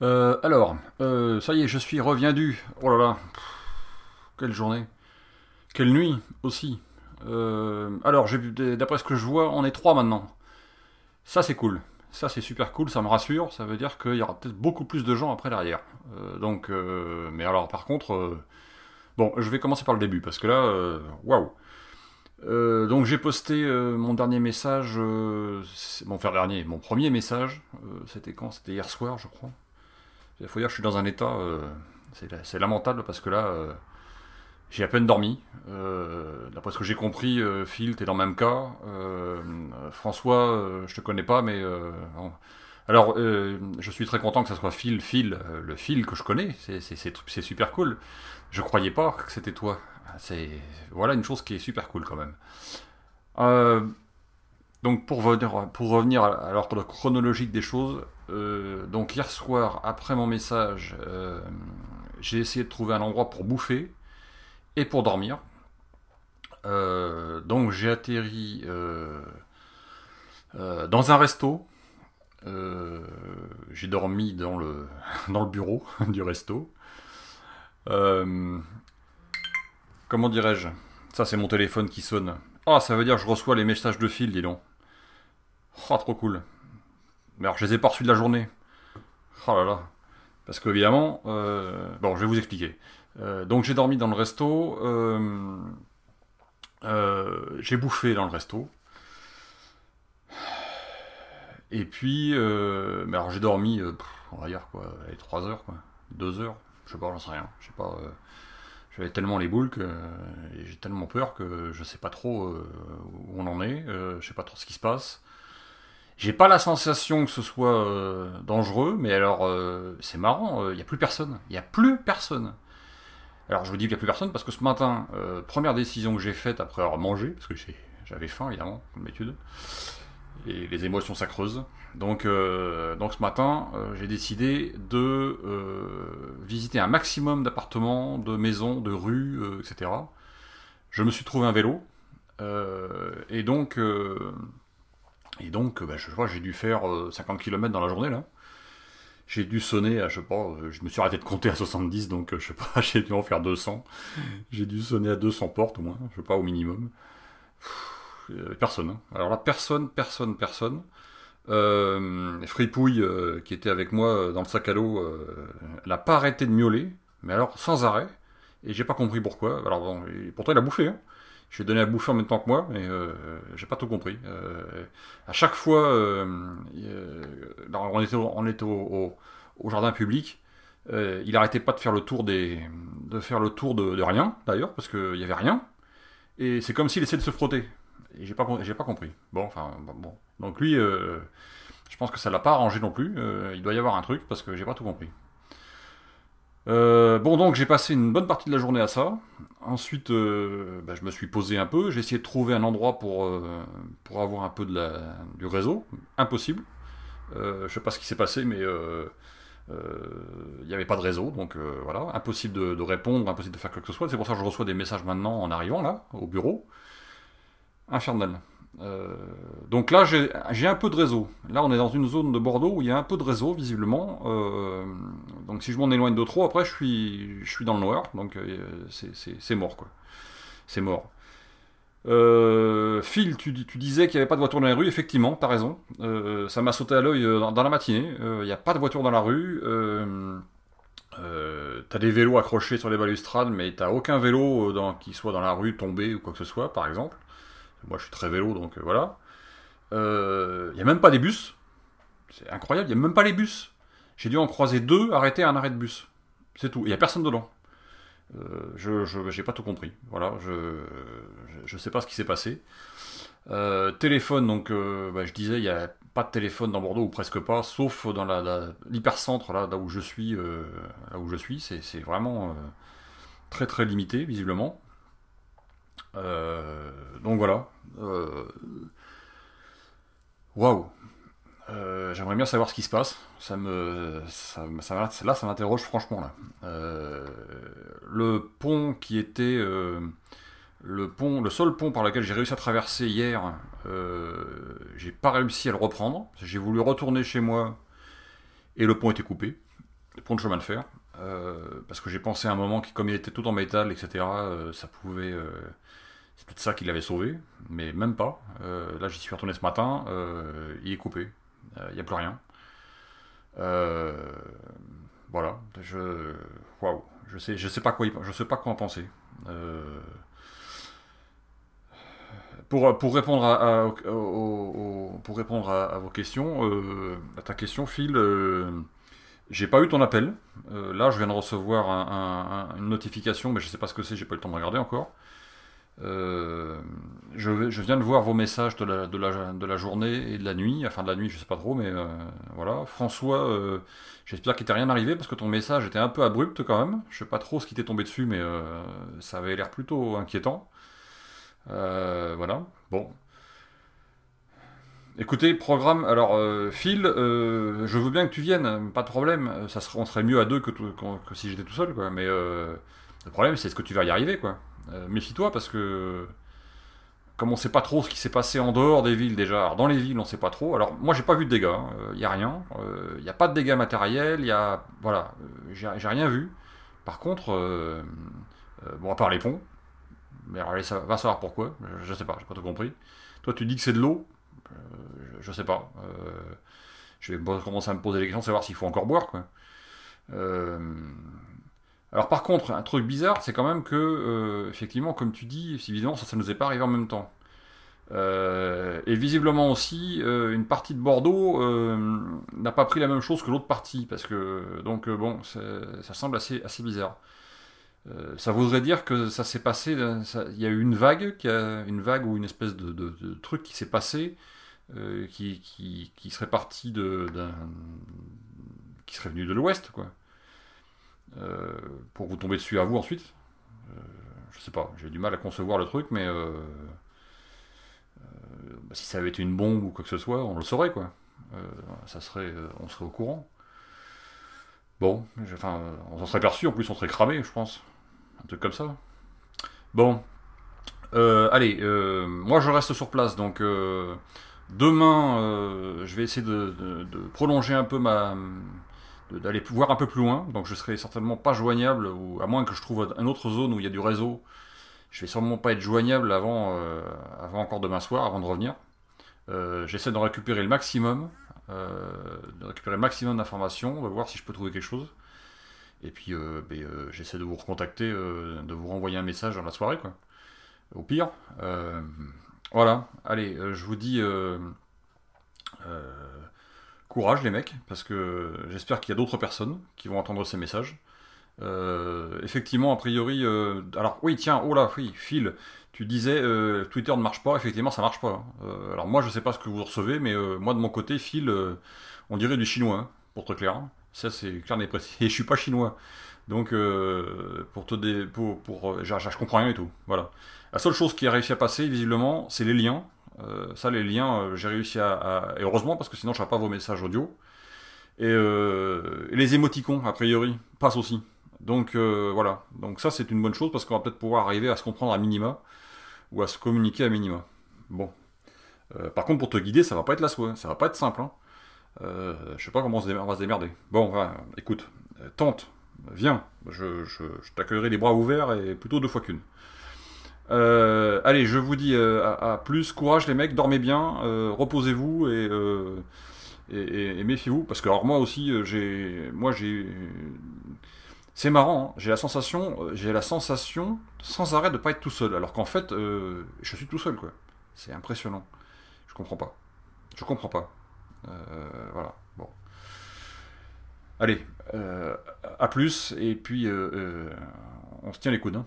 Euh, alors, euh, ça y est, je suis reviendu. Oh là là, quelle journée. Quelle nuit aussi. Euh, alors, d'après ce que je vois, on est trois maintenant. Ça, c'est cool. Ça, c'est super cool, ça me rassure. Ça veut dire qu'il y aura peut-être beaucoup plus de gens après derrière. donc, mais alors, par contre, bon, je vais commencer par le début parce que là, waouh. donc j'ai posté mon dernier message, mon faire dernier, mon premier message, c'était quand? C'était hier soir, je crois. Il faut dire que je suis dans un état, euh, c'est lamentable parce que là, euh, j'ai à peine dormi. Euh, d'après ce que j'ai compris, Phil, t'es dans le même cas. François, je te connais pas, mais alors, je suis très content que ce soit Phil, Phil, le Phil que je connais. C'est super cool. Je croyais pas que c'était toi. C'est voilà une chose qui est super cool quand même. donc pour, pour revenir à l'ordre chronologique des choses, euh, donc hier soir, après mon message, euh, j'ai essayé de trouver un endroit pour bouffer et pour dormir. Euh, donc j'ai atterri dans un resto. j'ai dormi dans le, dans le bureau du resto. comment dirais-je? Ça c'est mon téléphone qui sonne. Ah, ça veut dire que je reçois les messages de fil, dis donc. Oh, trop cool. Mais alors, je les ai pas reçus de la journée. Oh là là. Parce qu'évidemment, euh, bon, je vais vous expliquer. Euh, donc, j'ai dormi dans le resto. Euh, j'ai bouffé dans le resto. Et puis, mais alors j'ai dormi, on va dire quoi, 3 heures, quoi, 2 heures, je sais pas, j'en sais rien. Je sais pas. J'avais tellement les boules que j'ai tellement peur que je sais pas trop où on en est, je sais pas trop ce qui se passe. J'ai pas la sensation que ce soit euh, dangereux, mais alors euh, c'est marrant, il euh, n'y a plus personne. Il n'y a plus personne. Alors je vous dis qu'il n'y a plus personne parce que ce matin, première décision que j'ai faite après avoir mangé, parce que j'avais faim évidemment, comme d'habitude, et les émotions ça creuse. Donc, donc ce matin, j'ai décidé de visiter un maximum d'appartements, de maisons, de rues, etc. Je me suis trouvé un vélo, et donc et donc, bah, je crois j'ai dû faire 50 euh, km dans la journée, là. J'ai dû sonner à, je sais pas, euh, je me suis arrêté de compter à 70, donc euh, je sais pas, j'ai dû en faire 200. J'ai dû sonner à 200 portes au moins, je sais pas, au minimum. personne. Hein. Alors là, personne, personne, personne. Fripouille, qui était avec moi dans le sac à dos, elle n'a pas arrêté de miauler, mais alors sans arrêt. Et j'ai pas compris pourquoi. Alors bon, pourtant il a bouffé. Hein. Je ai donné à bouffer en même temps que moi, mais euh, j'ai pas tout compris. Euh, à chaque fois, euh, on était, on était au, jardin public, il arrêtait pas de faire le tour de faire le tour de, rien d'ailleurs, parce qu'il y avait rien. Et c'est comme s'il essayait de se frotter. Et j'ai pas, j'ai pas compris. Bon, enfin, bon. Donc lui, je pense que ça l'a pas arrangé non plus. il doit y avoir un truc parce que j'ai pas tout compris. Euh, bon, donc j'ai passé une bonne partie de la journée à ça. Ensuite, euh, bah, je me suis posé un peu. J'ai essayé de trouver un endroit pour, euh, pour avoir un peu de la, du réseau. Impossible. je sais pas ce qui s'est passé, mais il n'y avait pas de réseau. Donc voilà, impossible de, de, répondre, impossible de faire quelque chose. C'est pour ça que je reçois des messages maintenant en arrivant là, au bureau. Infernal. Euh, donc là, j'ai un peu de réseau. Là, on est dans une zone de Bordeaux où il y a un peu de réseau, visiblement. Euh, donc si je m'en éloigne de trop, après, je suis, je suis dans le noir. Donc euh, c'est mort, quoi. C'est mort. Phil, tu, disais qu'il n'y avait pas de voiture dans la rue. Effectivement, tu as raison. ça m'a sauté à l'œil dans, la matinée. Il n'y a pas de voiture dans la rue. t'as des vélos accrochés sur les balustrades, mais t'as aucun vélo qui soit dans la rue tombé ou quoi que ce soit, par exemple. Moi, je suis très vélo, donc euh, voilà. Il euh, n'y a même pas des bus. C'est incroyable, il n'y a même pas les bus. J'ai dû en croiser deux arrêtés à un arrêt de bus. C'est tout. Il n'y a personne dedans. Euh, je n'ai pas tout compris. Voilà, je ne sais pas ce qui s'est passé. téléphone, donc bah, je disais, il n'y a pas de téléphone dans Bordeaux ou presque pas, sauf dans l'hypercentre là, là où je suis. là où je suis, c'est vraiment très très limité visiblement. Euh, donc voilà. Euh, waouh. Euh, j'aimerais bien savoir ce qui se passe. Ça me, ça, là, ça m'interroge franchement là. le pont qui était le pont, le seul pont par lequel j'ai réussi à traverser hier, j'ai pas réussi à le reprendre. J'ai voulu retourner chez moi et le pont était coupé. pont de chemin de fer. Parce que j'ai pensé à un moment qui, comme il était tout en métal, etc., ça pouvait. c'est peut-être ça qui l'avait sauvé, mais même pas. là, j'y suis retourné ce matin, il est coupé. Il n'y a plus rien. voilà. Je. Waouh. Je sais, je sais pas quoi, je sais pas quoi en penser. Euh, pour, pour, répondre à, pour répondre à, vos questions, euh, à ta question, Phil, euh, j'ai pas eu ton appel. là, je viens de recevoir une notification, mais je sais pas ce que c'est, j'ai pas eu le temps de regarder encore. je, je, viens de voir vos messages de la, journée et de la nuit, enfin de la nuit, je sais pas trop, mais voilà. François, j'espère qu'il t'est rien arrivé parce que ton message était un peu abrupt quand même. Je sais pas trop ce qui t'est tombé dessus, mais ça avait l'air plutôt inquiétant. Euh, voilà. Bon. Écoutez, programme. Alors, euh, Phil, euh, je veux bien que tu viennes, pas de problème. Ça serait, on serait mieux à deux que, que si j'étais tout seul, quoi. Mais le problème, c'est est-ce que tu vas y arriver, quoi. Méfie-toi parce que comme on sait pas trop ce qui s'est passé en dehors des villes déjà, alors dans les villes on sait pas trop. Alors moi j'ai pas vu de dégâts, il hein. n'y a rien, il n'y a pas de dégâts matériels, il y a voilà, j'ai rien vu. Par contre, bon à part les ponts, mais allez, ça va savoir pourquoi. Je, sais pas, j'ai pas tout compris. Toi, tu dis que c'est de l'eau. Euh, je, sais pas. Euh, je vais commencer à me poser des questions, savoir s'il faut encore boire. Euh, alors par contre, un truc bizarre, c'est quand même que, effectivement, comme tu dis, évidemment, ça, ne nous est pas arrivé en même temps. et visiblement aussi, une partie de Bordeaux n'a pas pris la même chose que l'autre partie, parce que, donc, bon, ça semble assez, bizarre. Euh, ça voudrait dire que ça s'est passé, il y a eu une vague, une vague ou une espèce de, truc qui s'est passé, euh, qui, serait parti de, qui serait venu de l'ouest, quoi. Euh, pour vous tomber dessus à vous ensuite. je sais pas, j'ai du mal à concevoir le truc, mais bah, si ça avait été une bombe ou quoi que ce soit, on le saurait, quoi. ça serait, on serait au courant. Bon, enfin, on s'en serait perçu, en plus on serait cramé, je pense. Un truc comme ça. Bon. Euh, allez, euh, moi je reste sur place, donc euh, demain je vais essayer de, prolonger un peu ma. d'aller voir un peu plus loin, donc je serai certainement pas joignable, ou à moins que je trouve une autre zone où il y a du réseau, je vais sûrement pas être joignable avant, avant encore demain soir, avant de revenir. J'essaie de récupérer le maximum, de récupérer le maximum d'informations, de voir si je peux trouver quelque chose. Et puis, euh, ben, euh, j'essaie de vous recontacter, euh, de vous renvoyer un message dans la soirée, quoi. Au pire. Voilà. Allez, je vous dis courage, les mecs, parce que j'espère qu'il y a d'autres personnes qui vont entendre ces messages. effectivement, a priori. alors, oui, tiens, oh là, oui, Phil, tu disais Twitter ne marche pas. Effectivement, ça marche pas. Hein. alors, moi, je sais pas ce que vous recevez, mais moi, de mon côté, Phil, on dirait du chinois, hein, pour te clair. Ça, c'est clair et précis. Et je suis pas chinois. Donc, euh, pour te dé... pour, pour euh, je, comprends rien et tout. Voilà. La seule chose qui a réussi à passer, visiblement, c'est les liens. Euh, ça, les liens, j'ai réussi à, Et heureusement, parce que sinon, je n'aurais pas vos messages audio. Et, les émoticons, a priori, passent aussi. Donc, voilà. Donc, ça, c'est une bonne chose parce qu'on va peut-être pouvoir arriver à se comprendre à minima ou à se communiquer à minima. Bon. par contre, pour te guider, ça va pas être la soie. Ça va pas être simple. Hein. Je sais pas comment on va se démerder. Bon, écoute, euh, tente, viens, je, t'accueillerai les bras ouverts et plutôt deux fois qu'une. Euh, allez, je vous dis à, plus, courage les mecs, dormez bien, reposez-vous et, méfiez-vous, parce que alors moi aussi, j'ai, j'ai, c'est marrant, hein, j'ai la sensation, j'ai la sensation sans arrêt de pas être tout seul, alors qu'en fait, je suis tout seul quoi. C'est impressionnant. Je comprends pas. Je comprends pas. Euh, voilà. Allez, euh, à plus, et puis euh, on se tient les coudes. Hein.